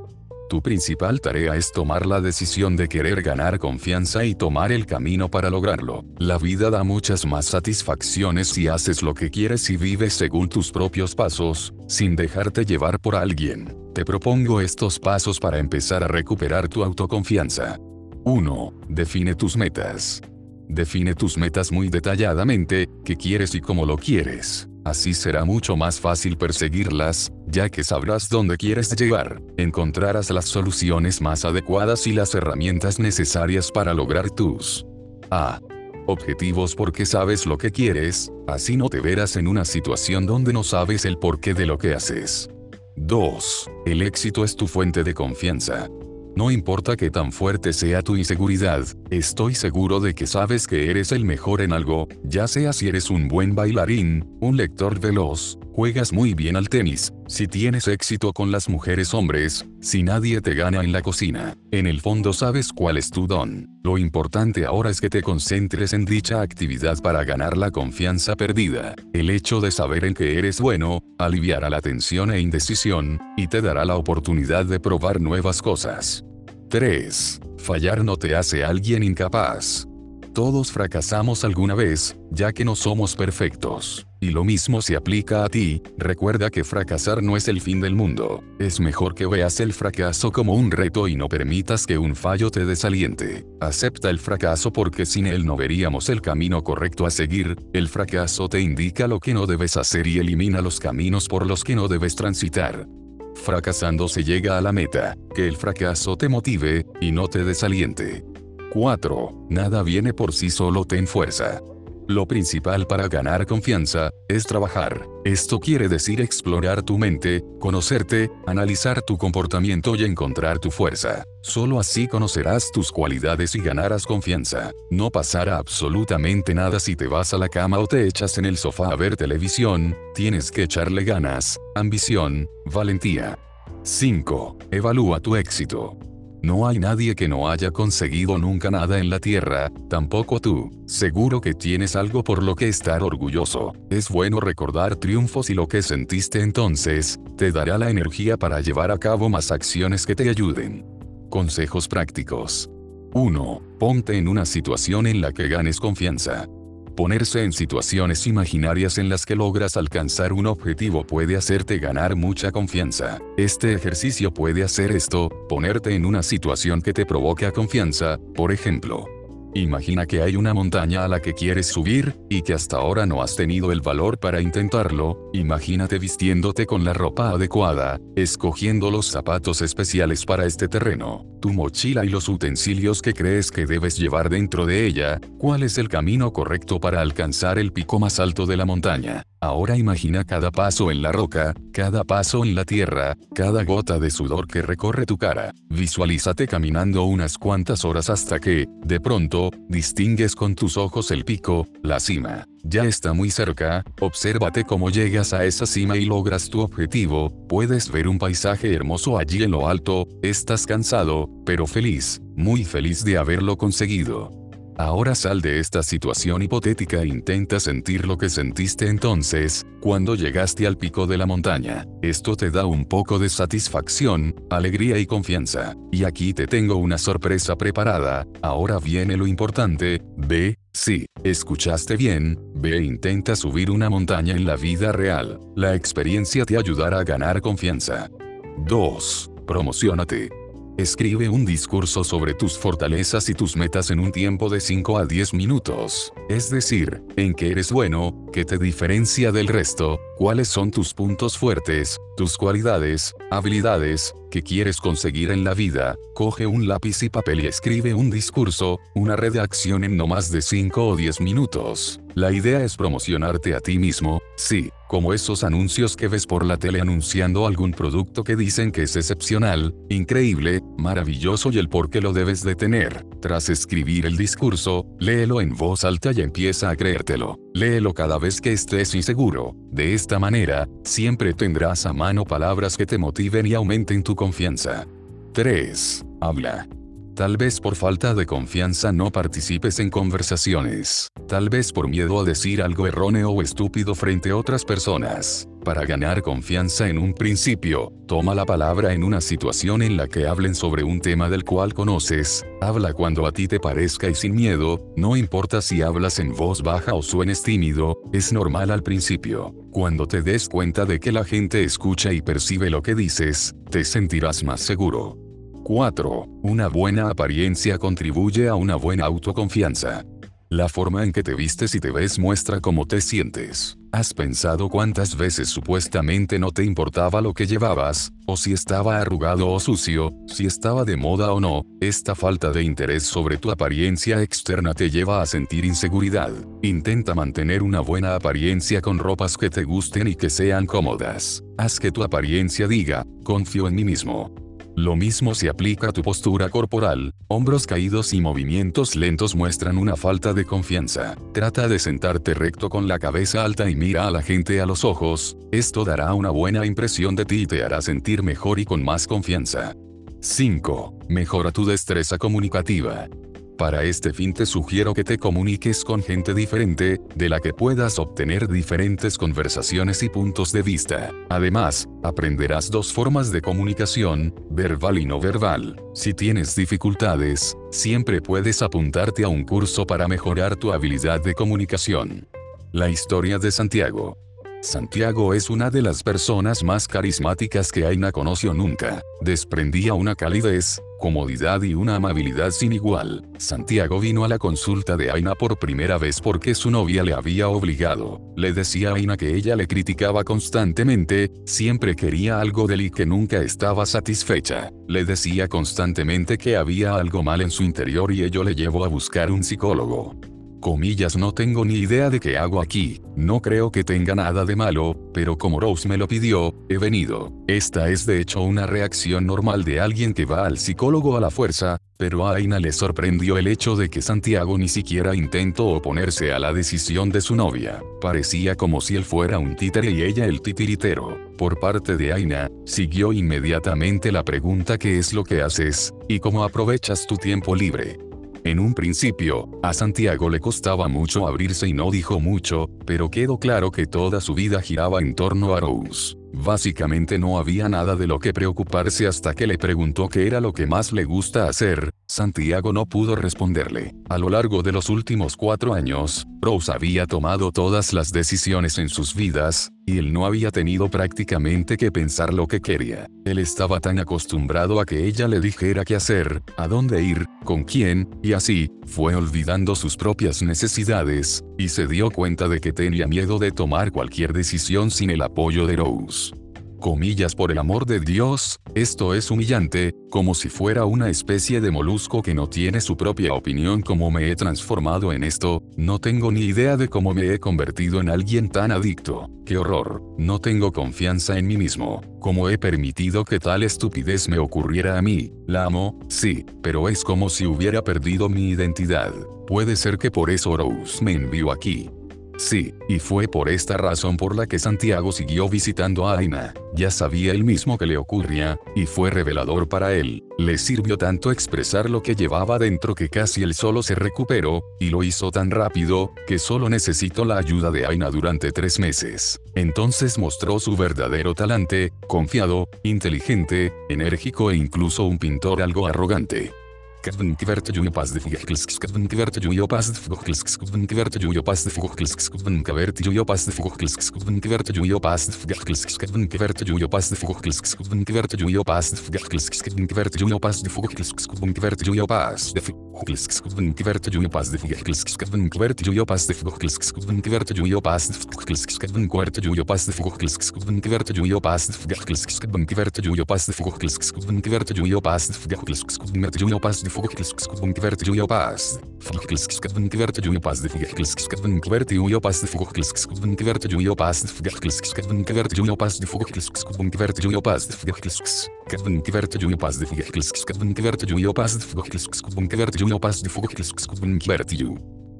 Tu principal tarea es tomar la decisión de querer ganar confianza y tomar el camino para lograrlo. La vida da muchas más satisfacciones si haces lo que quieres y vives según tus propios pasos, sin dejarte llevar por alguien. Te propongo estos pasos para empezar a recuperar tu autoconfianza. 1. Define tus metas. Define tus metas muy detalladamente, qué quieres y cómo lo quieres. Así será mucho más fácil perseguirlas, ya que sabrás dónde quieres llegar, encontrarás las soluciones más adecuadas y las herramientas necesarias para lograr tus A. Objetivos porque sabes lo que quieres, así no te verás en una situación donde no sabes el porqué de lo que haces. 2. El éxito es tu fuente de confianza. No importa qué tan fuerte sea tu inseguridad, estoy seguro de que sabes que eres el mejor en algo, ya sea si eres un buen bailarín, un lector veloz, juegas muy bien al tenis, si tienes éxito con las mujeres hombres, si nadie te gana en la cocina. En el fondo sabes cuál es tu don. Lo importante ahora es que te concentres en dicha actividad para ganar la confianza perdida. El hecho de saber en que eres bueno, aliviará la tensión e indecisión, y te dará la oportunidad de probar nuevas cosas. 3. Fallar no te hace alguien incapaz. Todos fracasamos alguna vez, ya que no somos perfectos. Y lo mismo se aplica a ti, recuerda que fracasar no es el fin del mundo. Es mejor que veas el fracaso como un reto y no permitas que un fallo te desaliente. Acepta el fracaso porque sin él no veríamos el camino correcto a seguir, el fracaso te indica lo que no debes hacer y elimina los caminos por los que no debes transitar. Fracasando se llega a la meta, que el fracaso te motive, y no te desaliente. 4. Nada viene por sí solo, ten fuerza. Lo principal para ganar confianza, es trabajar. Esto quiere decir explorar tu mente, conocerte, analizar tu comportamiento y encontrar tu fuerza. Solo así conocerás tus cualidades y ganarás confianza. No pasará absolutamente nada si te vas a la cama o te echas en el sofá a ver televisión, tienes que echarle ganas, ambición, valentía. 5. Evalúa tu éxito. No hay nadie que no haya conseguido nunca nada en la Tierra, tampoco tú. Seguro que tienes algo por lo que estar orgulloso. Es bueno recordar triunfos y lo que sentiste entonces, te dará la energía para llevar a cabo más acciones que te ayuden. Consejos prácticos. 1. Ponte en una situación en la que ganes confianza. Ponerse en situaciones imaginarias en las que logras alcanzar un objetivo puede hacerte ganar mucha confianza. Este ejercicio puede hacer esto, ponerte en una situación que te provoque confianza, por ejemplo, Imagina que hay una montaña a la que quieres subir, y que hasta ahora no has tenido el valor para intentarlo, imagínate vistiéndote con la ropa adecuada, escogiendo los zapatos especiales para este terreno, tu mochila y los utensilios que crees que debes llevar dentro de ella, cuál es el camino correcto para alcanzar el pico más alto de la montaña. Ahora imagina cada paso en la roca, cada paso en la tierra, cada gota de sudor que recorre tu cara. Visualízate caminando unas cuantas horas hasta que, de pronto, distingues con tus ojos el pico, la cima. Ya está muy cerca, obsérvate cómo llegas a esa cima y logras tu objetivo, puedes ver un paisaje hermoso allí en lo alto, estás cansado, pero feliz, muy feliz de haberlo conseguido. Ahora sal de esta situación hipotética e intenta sentir lo que sentiste entonces, cuando llegaste al pico de la montaña. Esto te da un poco de satisfacción, alegría y confianza. Y aquí te tengo una sorpresa preparada, ahora viene lo importante, ve, sí, escuchaste bien, ve e intenta subir una montaña en la vida real. La experiencia te ayudará a ganar confianza. 2. Promocionate. Escribe un discurso sobre tus fortalezas y tus metas en un tiempo de 5 a 10 minutos. Es decir, en qué eres bueno, qué te diferencia del resto, cuáles son tus puntos fuertes, tus cualidades, habilidades, que quieres conseguir en la vida, coge un lápiz y papel y escribe un discurso, una redacción en no más de 5 o 10 minutos. La idea es promocionarte a ti mismo, sí, como esos anuncios que ves por la tele anunciando algún producto que dicen que es excepcional, increíble, maravilloso y el por qué lo debes de tener. Tras escribir el discurso, léelo en voz alta y empieza a creértelo. Léelo cada vez que estés inseguro. De esta manera, siempre tendrás a mano palabras que te motiven y aumenten tu confianza. 3. Habla. Tal vez por falta de confianza no participes en conversaciones. Tal vez por miedo a decir algo erróneo o estúpido frente a otras personas. Para ganar confianza en un principio, toma la palabra en una situación en la que hablen sobre un tema del cual conoces. Habla cuando a ti te parezca y sin miedo, no importa si hablas en voz baja o suenes tímido, es normal al principio. Cuando te des cuenta de que la gente escucha y percibe lo que dices, te sentirás más seguro. 4. Una buena apariencia contribuye a una buena autoconfianza. La forma en que te vistes y te ves muestra cómo te sientes. ¿Has pensado cuántas veces supuestamente no te importaba lo que llevabas, o si estaba arrugado o sucio, si estaba de moda o no? Esta falta de interés sobre tu apariencia externa te lleva a sentir inseguridad. Intenta mantener una buena apariencia con ropas que te gusten y que sean cómodas. Haz que tu apariencia diga, confío en mí mismo. Lo mismo se aplica a tu postura corporal, hombros caídos y movimientos lentos muestran una falta de confianza. Trata de sentarte recto con la cabeza alta y mira a la gente a los ojos, esto dará una buena impresión de ti y te hará sentir mejor y con más confianza. 5. Mejora tu destreza comunicativa. Para este fin te sugiero que te comuniques con gente diferente, de la que puedas obtener diferentes conversaciones y puntos de vista. Además, aprenderás dos formas de comunicación, verbal y no verbal. Si tienes dificultades, siempre puedes apuntarte a un curso para mejorar tu habilidad de comunicación. La historia de Santiago. Santiago es una de las personas más carismáticas que Aina conoció nunca. Desprendía una calidez, comodidad y una amabilidad sin igual. Santiago vino a la consulta de Aina por primera vez porque su novia le había obligado. Le decía a Aina que ella le criticaba constantemente, siempre quería algo de él y que nunca estaba satisfecha. Le decía constantemente que había algo mal en su interior y ello le llevó a buscar un psicólogo comillas no tengo ni idea de qué hago aquí, no creo que tenga nada de malo, pero como Rose me lo pidió, he venido. Esta es de hecho una reacción normal de alguien que va al psicólogo a la fuerza, pero a Aina le sorprendió el hecho de que Santiago ni siquiera intentó oponerse a la decisión de su novia. Parecía como si él fuera un títere y ella el titiritero. Por parte de Aina, siguió inmediatamente la pregunta ¿qué es lo que haces? ¿Y cómo aprovechas tu tiempo libre? En un principio, a Santiago le costaba mucho abrirse y no dijo mucho, pero quedó claro que toda su vida giraba en torno a Rose. Básicamente no había nada de lo que preocuparse hasta que le preguntó qué era lo que más le gusta hacer, Santiago no pudo responderle. A lo largo de los últimos cuatro años, Rose había tomado todas las decisiones en sus vidas, y él no había tenido prácticamente que pensar lo que quería. Él estaba tan acostumbrado a que ella le dijera qué hacer, a dónde ir, con quién, y así, fue olvidando sus propias necesidades, y se dio cuenta de que tenía miedo de tomar cualquier decisión sin el apoyo de Rose comillas por el amor de Dios, esto es humillante, como si fuera una especie de molusco que no tiene su propia opinión como me he transformado en esto, no tengo ni idea de cómo me he convertido en alguien tan adicto, qué horror, no tengo confianza en mí mismo, cómo he permitido que tal estupidez me ocurriera a mí, la amo, sí, pero es como si hubiera perdido mi identidad, puede ser que por eso Rose me envió aquí, Sí, y fue por esta razón por la que Santiago siguió visitando a Aina. Ya sabía él mismo que le ocurría, y fue revelador para él. Le sirvió tanto expresar lo que llevaba dentro que casi él solo se recuperó, y lo hizo tan rápido, que solo necesitó la ayuda de Aina durante tres meses. Entonces mostró su verdadero talante, confiado, inteligente, enérgico e incluso un pintor algo arrogante. Kadvenkivertadjuja pasdefugahklskskadvenkivertadjuja pasdefugahklskskadvenkivertadjuja pasdefugahklskskadvenkivertadjuja pasdefugahklskskadvenkivertadjuja pasdefugahklskskadvenkivertadjuja pasdefugahklskskadvenkivertadjuja pasdefugahklskskadvenkivertadjuja pasdefugahklskskadvenkivertadjuja pasdefugahklskskadvenkivertadjuja pasdefugahklskskadvenkivertadjuja pasdefugahklskskadvenkivertadjuja pasdefugahklskskadvenkivertadjuja pasdefugahklskskadvenkivertadjuja pasdefugahklskskadvenkivertadjuja pasdefugahklskskadvenkivertadjuja pasdefugahklskskadvenkivertadjuja pasdefugahklskskadvenkivertadjuja pasdefugahklskskadvenkivertadjuja kwerte jujo pas de fuchklisk kadwen kwerte jujo pas de de de de de de de.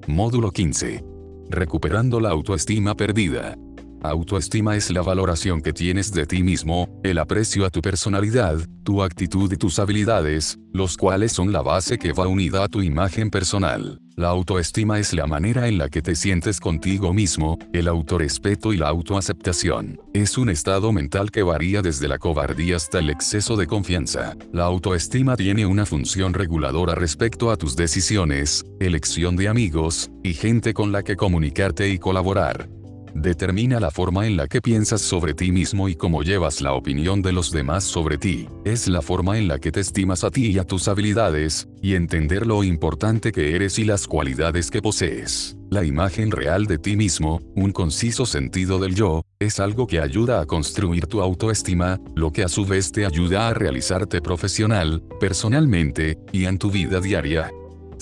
Módulo 15. Recuperando la autoestima perdida. Autoestima es la valoración que tienes de ti mismo, el aprecio a tu personalidad, tu actitud y tus habilidades, los cuales son la base que va unida a tu imagen personal. La autoestima es la manera en la que te sientes contigo mismo, el autorrespeto y la autoaceptación. Es un estado mental que varía desde la cobardía hasta el exceso de confianza. La autoestima tiene una función reguladora respecto a tus decisiones, elección de amigos, y gente con la que comunicarte y colaborar. Determina la forma en la que piensas sobre ti mismo y cómo llevas la opinión de los demás sobre ti. Es la forma en la que te estimas a ti y a tus habilidades, y entender lo importante que eres y las cualidades que posees. La imagen real de ti mismo, un conciso sentido del yo, es algo que ayuda a construir tu autoestima, lo que a su vez te ayuda a realizarte profesional, personalmente, y en tu vida diaria.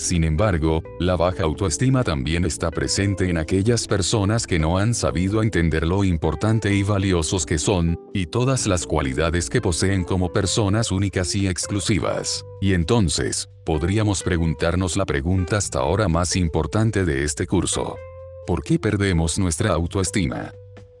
Sin embargo, la baja autoestima también está presente en aquellas personas que no han sabido entender lo importante y valiosos que son, y todas las cualidades que poseen como personas únicas y exclusivas. Y entonces, podríamos preguntarnos la pregunta hasta ahora más importante de este curso. ¿Por qué perdemos nuestra autoestima?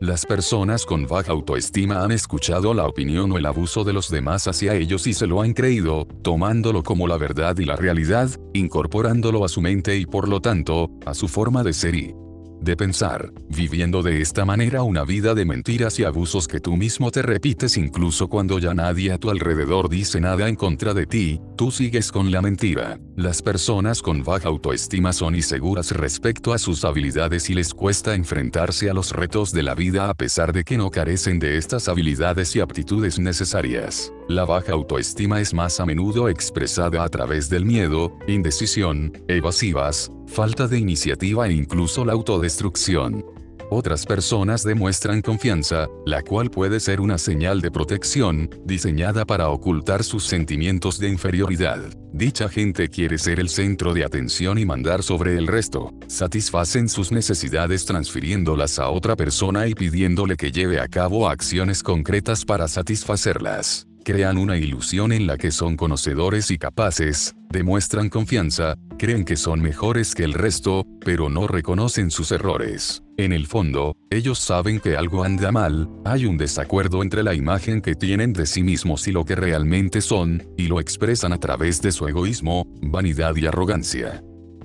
Las personas con baja autoestima han escuchado la opinión o el abuso de los demás hacia ellos y se lo han creído, tomándolo como la verdad y la realidad, incorporándolo a su mente y por lo tanto, a su forma de ser y de pensar, viviendo de esta manera una vida de mentiras y abusos que tú mismo te repites incluso cuando ya nadie a tu alrededor dice nada en contra de ti, tú sigues con la mentira. Las personas con baja autoestima son inseguras respecto a sus habilidades y les cuesta enfrentarse a los retos de la vida a pesar de que no carecen de estas habilidades y aptitudes necesarias. La baja autoestima es más a menudo expresada a través del miedo, indecisión, evasivas, falta de iniciativa e incluso la autodestrucción. Otras personas demuestran confianza, la cual puede ser una señal de protección, diseñada para ocultar sus sentimientos de inferioridad. Dicha gente quiere ser el centro de atención y mandar sobre el resto. Satisfacen sus necesidades transfiriéndolas a otra persona y pidiéndole que lleve a cabo acciones concretas para satisfacerlas crean una ilusión en la que son conocedores y capaces, demuestran confianza, creen que son mejores que el resto, pero no reconocen sus errores. En el fondo, ellos saben que algo anda mal, hay un desacuerdo entre la imagen que tienen de sí mismos y lo que realmente son, y lo expresan a través de su egoísmo, vanidad y arrogancia.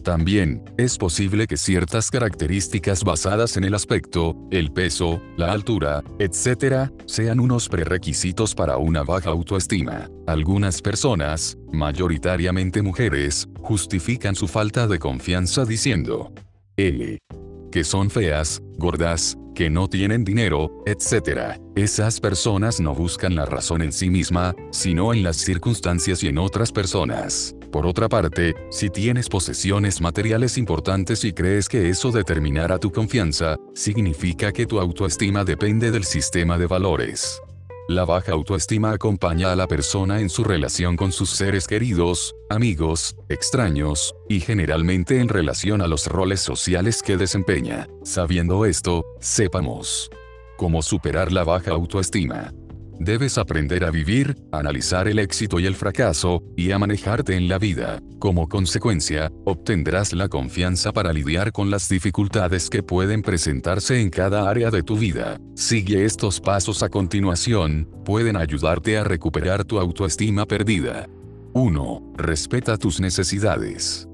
También, es posible que ciertas características basadas en el aspecto, el peso, la altura, etc., sean unos prerequisitos para una baja autoestima. Algunas personas, mayoritariamente mujeres, justifican su falta de confianza diciendo, L. Que son feas, gordas, que no tienen dinero, etc. Esas personas no buscan la razón en sí misma, sino en las circunstancias y en otras personas. Por otra parte, si tienes posesiones materiales importantes y crees que eso determinará tu confianza, significa que tu autoestima depende del sistema de valores. La baja autoestima acompaña a la persona en su relación con sus seres queridos, amigos, extraños, y generalmente en relación a los roles sociales que desempeña. Sabiendo esto, sepamos cómo superar la baja autoestima. Debes aprender a vivir, analizar el éxito y el fracaso, y a manejarte en la vida. Como consecuencia, obtendrás la confianza para lidiar con las dificultades que pueden presentarse en cada área de tu vida. Sigue estos pasos a continuación, pueden ayudarte a recuperar tu autoestima perdida. 1. Respeta tus necesidades.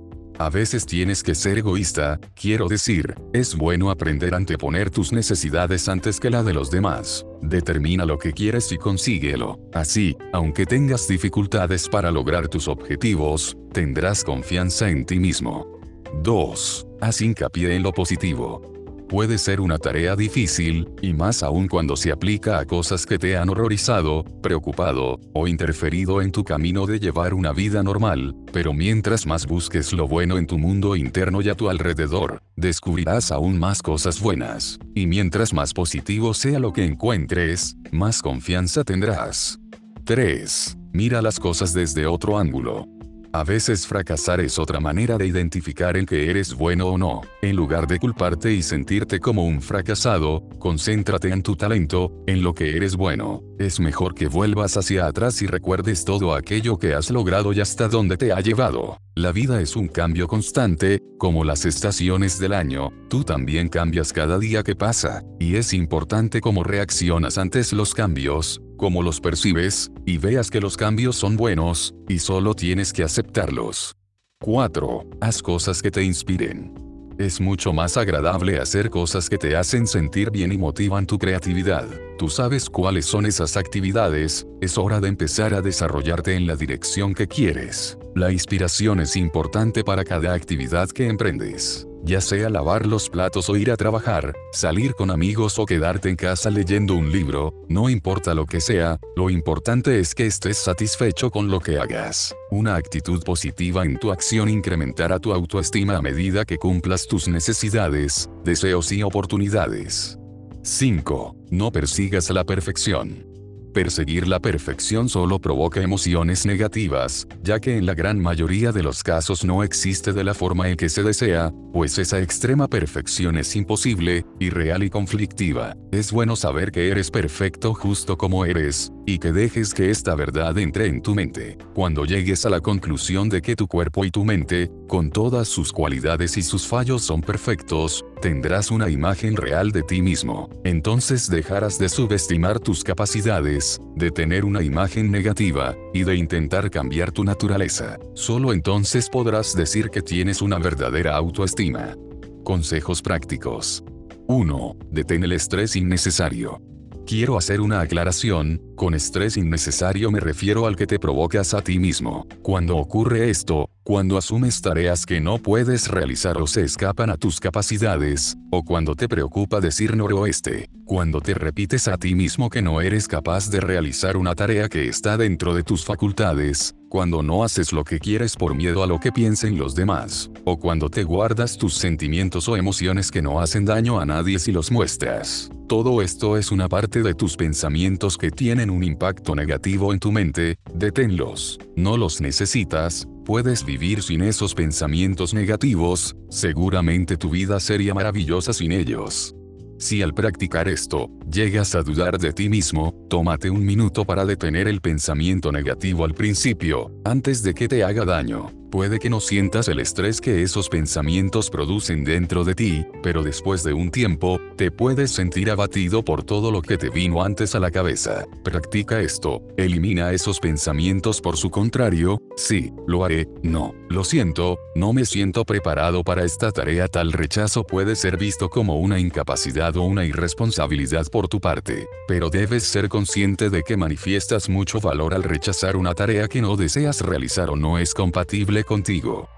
A veces tienes que ser egoísta, quiero decir, es bueno aprender a anteponer tus necesidades antes que la de los demás. Determina lo que quieres y consíguelo. Así, aunque tengas dificultades para lograr tus objetivos, tendrás confianza en ti mismo. 2. Haz hincapié en lo positivo puede ser una tarea difícil, y más aún cuando se aplica a cosas que te han horrorizado, preocupado, o interferido en tu camino de llevar una vida normal, pero mientras más busques lo bueno en tu mundo interno y a tu alrededor, descubrirás aún más cosas buenas, y mientras más positivo sea lo que encuentres, más confianza tendrás. 3. Mira las cosas desde otro ángulo. A veces fracasar es otra manera de identificar en que eres bueno o no. En lugar de culparte y sentirte como un fracasado, concéntrate en tu talento, en lo que eres bueno. Es mejor que vuelvas hacia atrás y recuerdes todo aquello que has logrado y hasta dónde te ha llevado. La vida es un cambio constante, como las estaciones del año, tú también cambias cada día que pasa, y es importante cómo reaccionas ante los cambios, cómo los percibes, y veas que los cambios son buenos, y solo tienes que aceptarlos. 4. Haz cosas que te inspiren. Es mucho más agradable hacer cosas que te hacen sentir bien y motivan tu creatividad. Tú sabes cuáles son esas actividades, es hora de empezar a desarrollarte en la dirección que quieres. La inspiración es importante para cada actividad que emprendes. Ya sea lavar los platos o ir a trabajar, salir con amigos o quedarte en casa leyendo un libro, no importa lo que sea, lo importante es que estés satisfecho con lo que hagas. Una actitud positiva en tu acción incrementará tu autoestima a medida que cumplas tus necesidades, deseos y oportunidades. 5. No persigas la perfección. Perseguir la perfección solo provoca emociones negativas, ya que en la gran mayoría de los casos no existe de la forma en que se desea, pues esa extrema perfección es imposible, irreal y conflictiva. Es bueno saber que eres perfecto justo como eres, y que dejes que esta verdad entre en tu mente. Cuando llegues a la conclusión de que tu cuerpo y tu mente, con todas sus cualidades y sus fallos son perfectos, tendrás una imagen real de ti mismo. Entonces dejarás de subestimar tus capacidades, de tener una imagen negativa, y de intentar cambiar tu naturaleza. Solo entonces podrás decir que tienes una verdadera autoestima. Consejos prácticos. 1. Detén el estrés innecesario. Quiero hacer una aclaración, con estrés innecesario me refiero al que te provocas a ti mismo. Cuando ocurre esto, cuando asumes tareas que no puedes realizar o se escapan a tus capacidades, o cuando te preocupa decir noroeste, cuando te repites a ti mismo que no eres capaz de realizar una tarea que está dentro de tus facultades, cuando no haces lo que quieres por miedo a lo que piensen los demás, o cuando te guardas tus sentimientos o emociones que no hacen daño a nadie si los muestras. Todo esto es una parte de tus pensamientos que tienen un impacto negativo en tu mente, deténlos. No los necesitas, puedes vivir sin esos pensamientos negativos, seguramente tu vida sería maravillosa sin ellos. Si al practicar esto, llegas a dudar de ti mismo, tómate un minuto para detener el pensamiento negativo al principio, antes de que te haga daño. Puede que no sientas el estrés que esos pensamientos producen dentro de ti, pero después de un tiempo, te puedes sentir abatido por todo lo que te vino antes a la cabeza. Practica esto, elimina esos pensamientos por su contrario, sí, lo haré, no, lo siento, no me siento preparado para esta tarea. Tal rechazo puede ser visto como una incapacidad o una irresponsabilidad por tu parte, pero debes ser consciente de que manifiestas mucho valor al rechazar una tarea que no deseas realizar o no es compatible contigo.